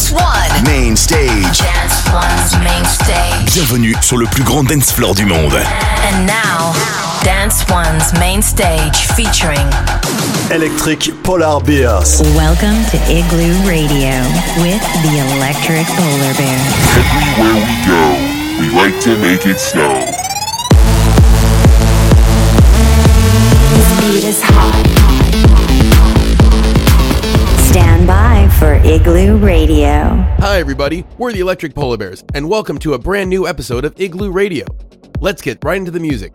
Dance One. Main stage. Dance One's main stage. Bienvenue sur le plus grand dance floor du monde. And now, Dance One's main stage featuring Electric Polar Bears. Welcome to Igloo Radio with the Electric Polar Bear. Everywhere we go, we like to make it snow. Beat is hot. Igloo Radio. Hi, everybody. We're the Electric Polar Bears, and welcome to a brand new episode of Igloo Radio. Let's get right into the music.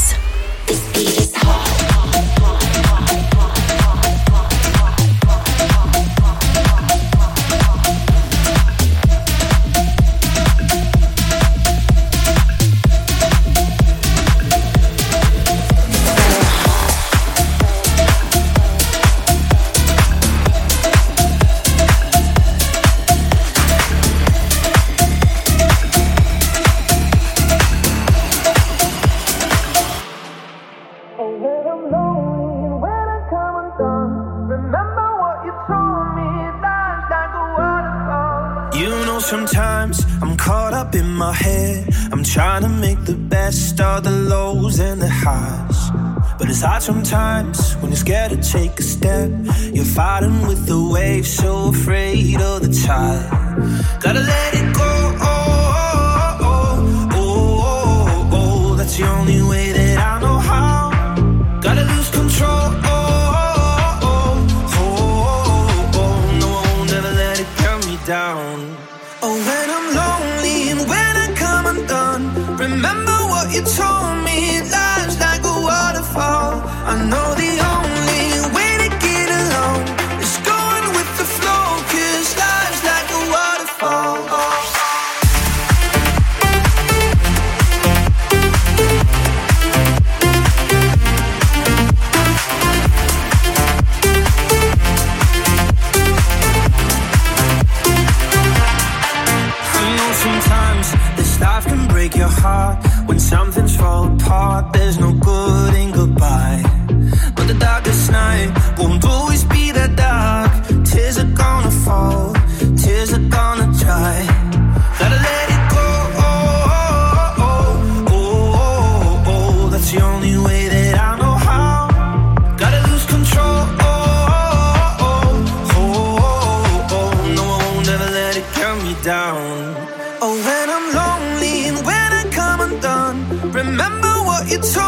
sometimes when you're scared to take a step. You're fighting with the waves, so afraid of the tide. Gotta let remember what you told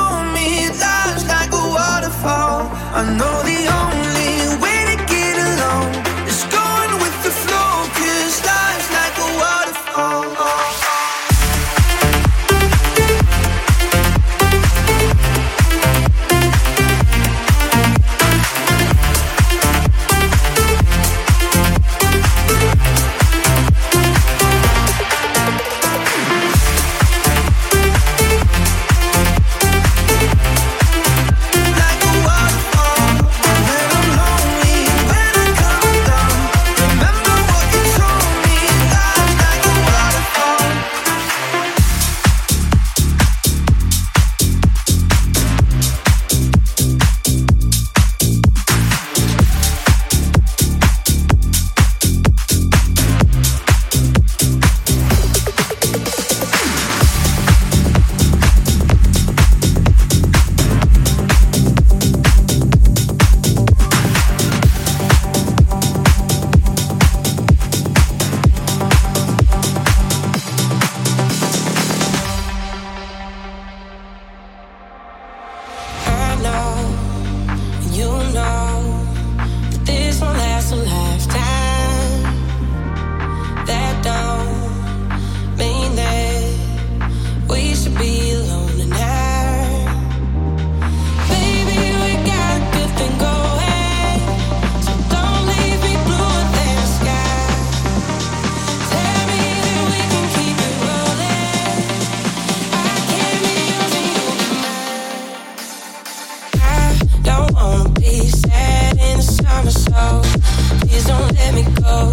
let me go.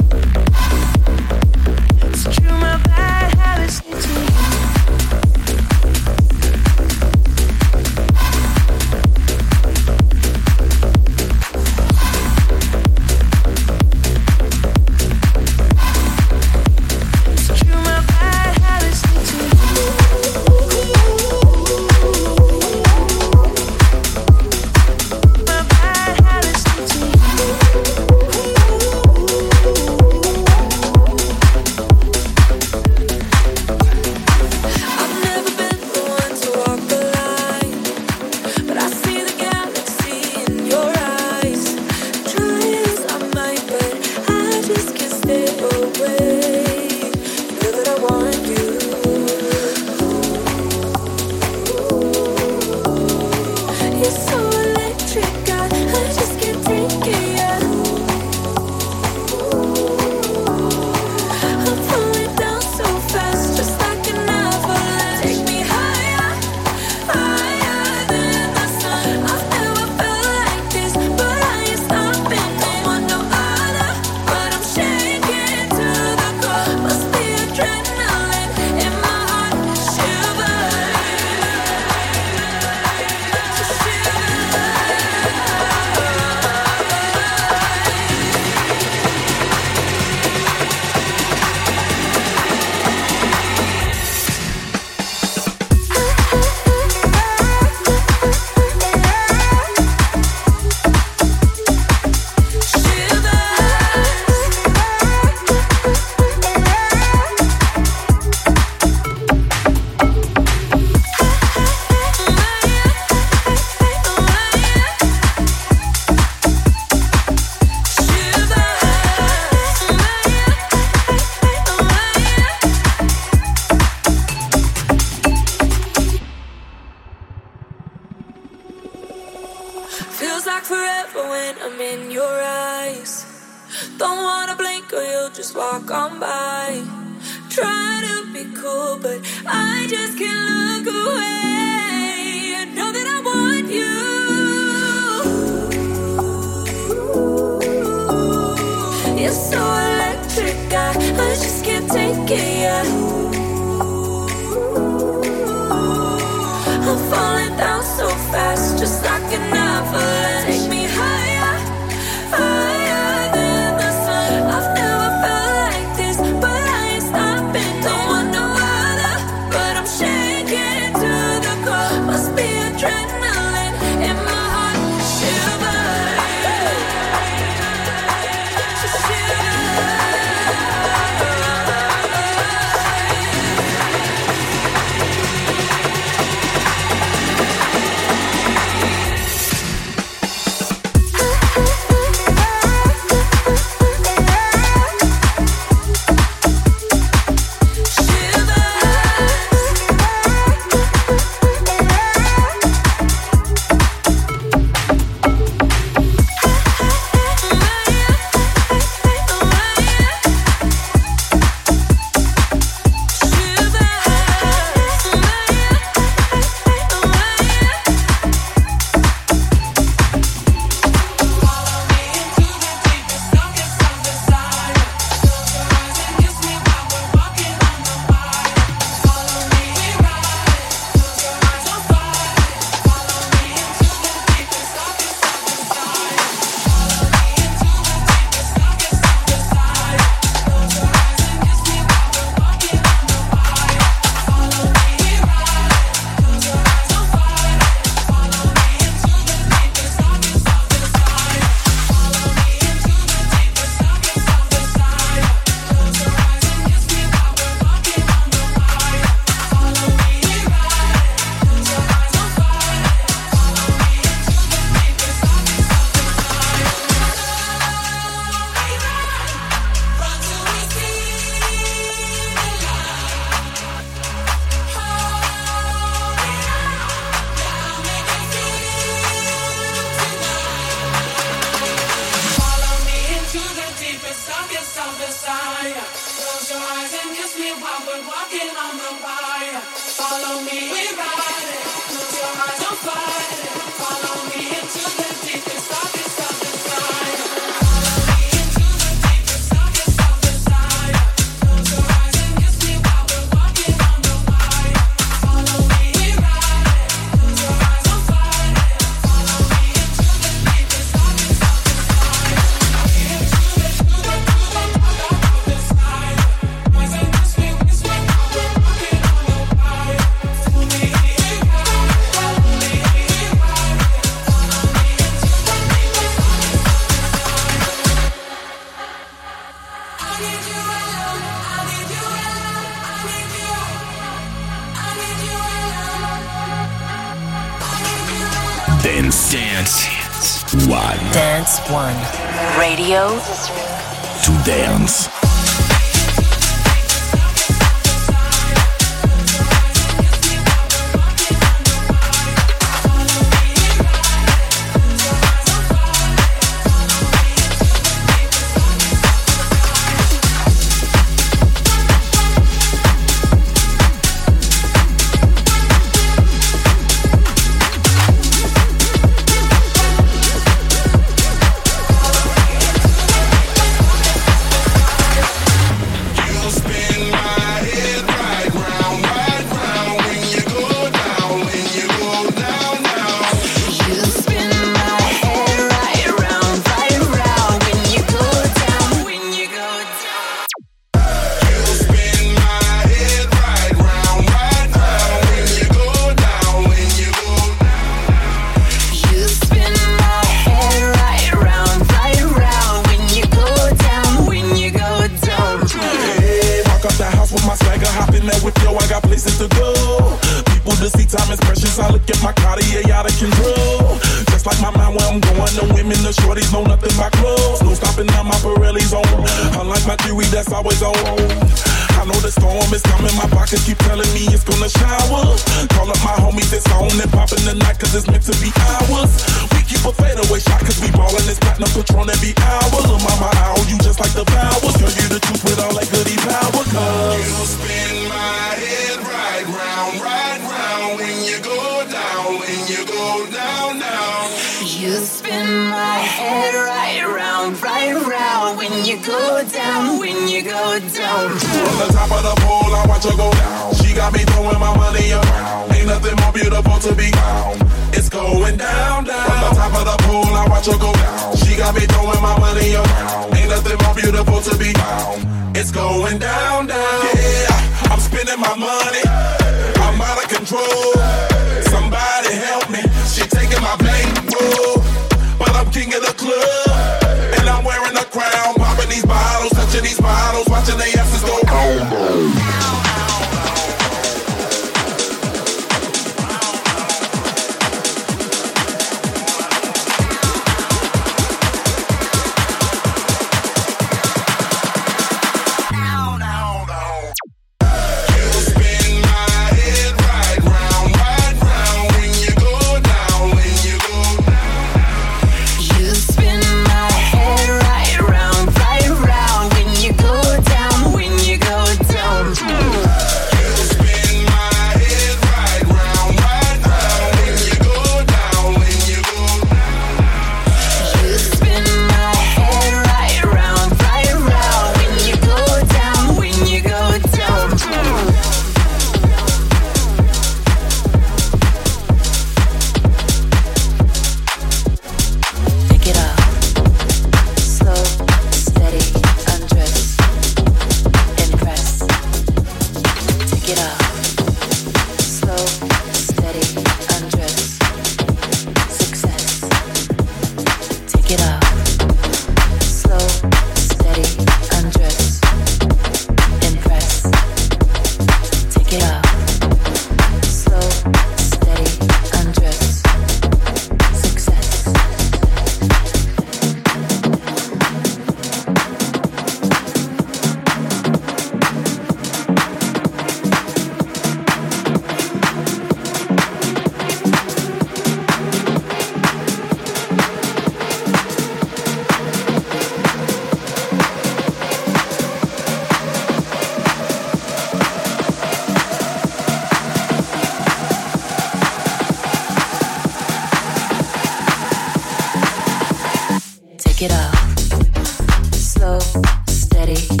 it off. Slow, steady.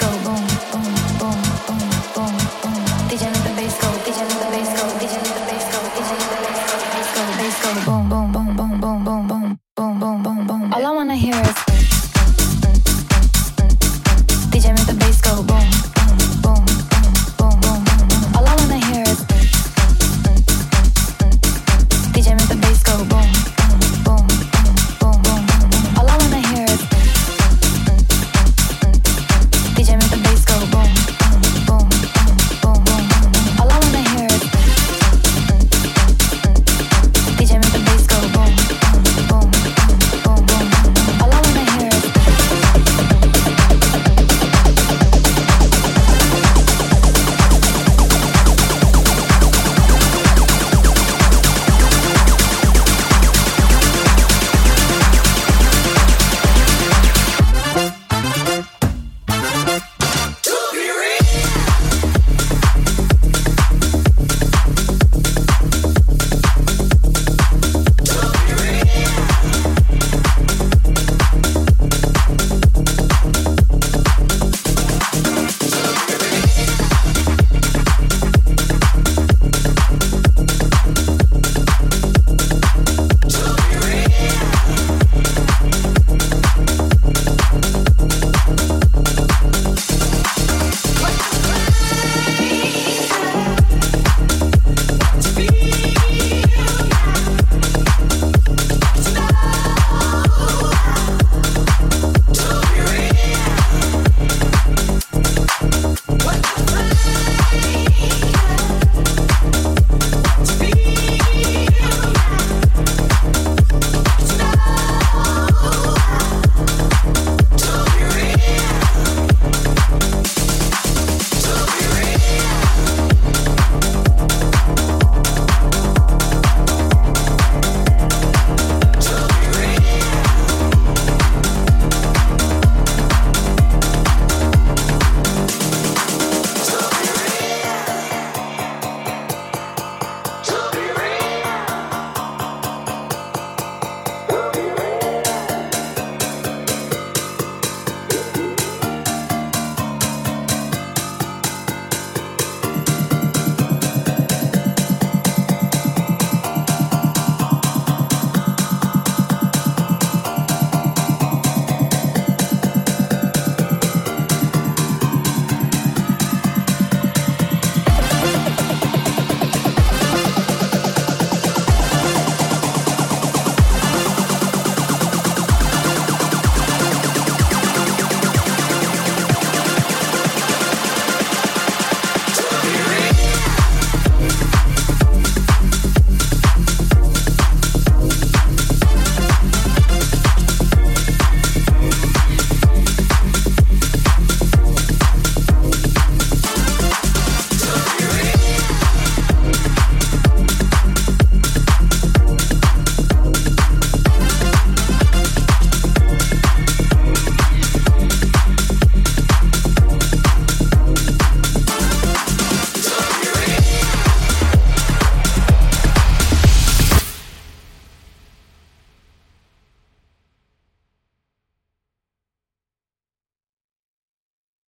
Go boom, boom,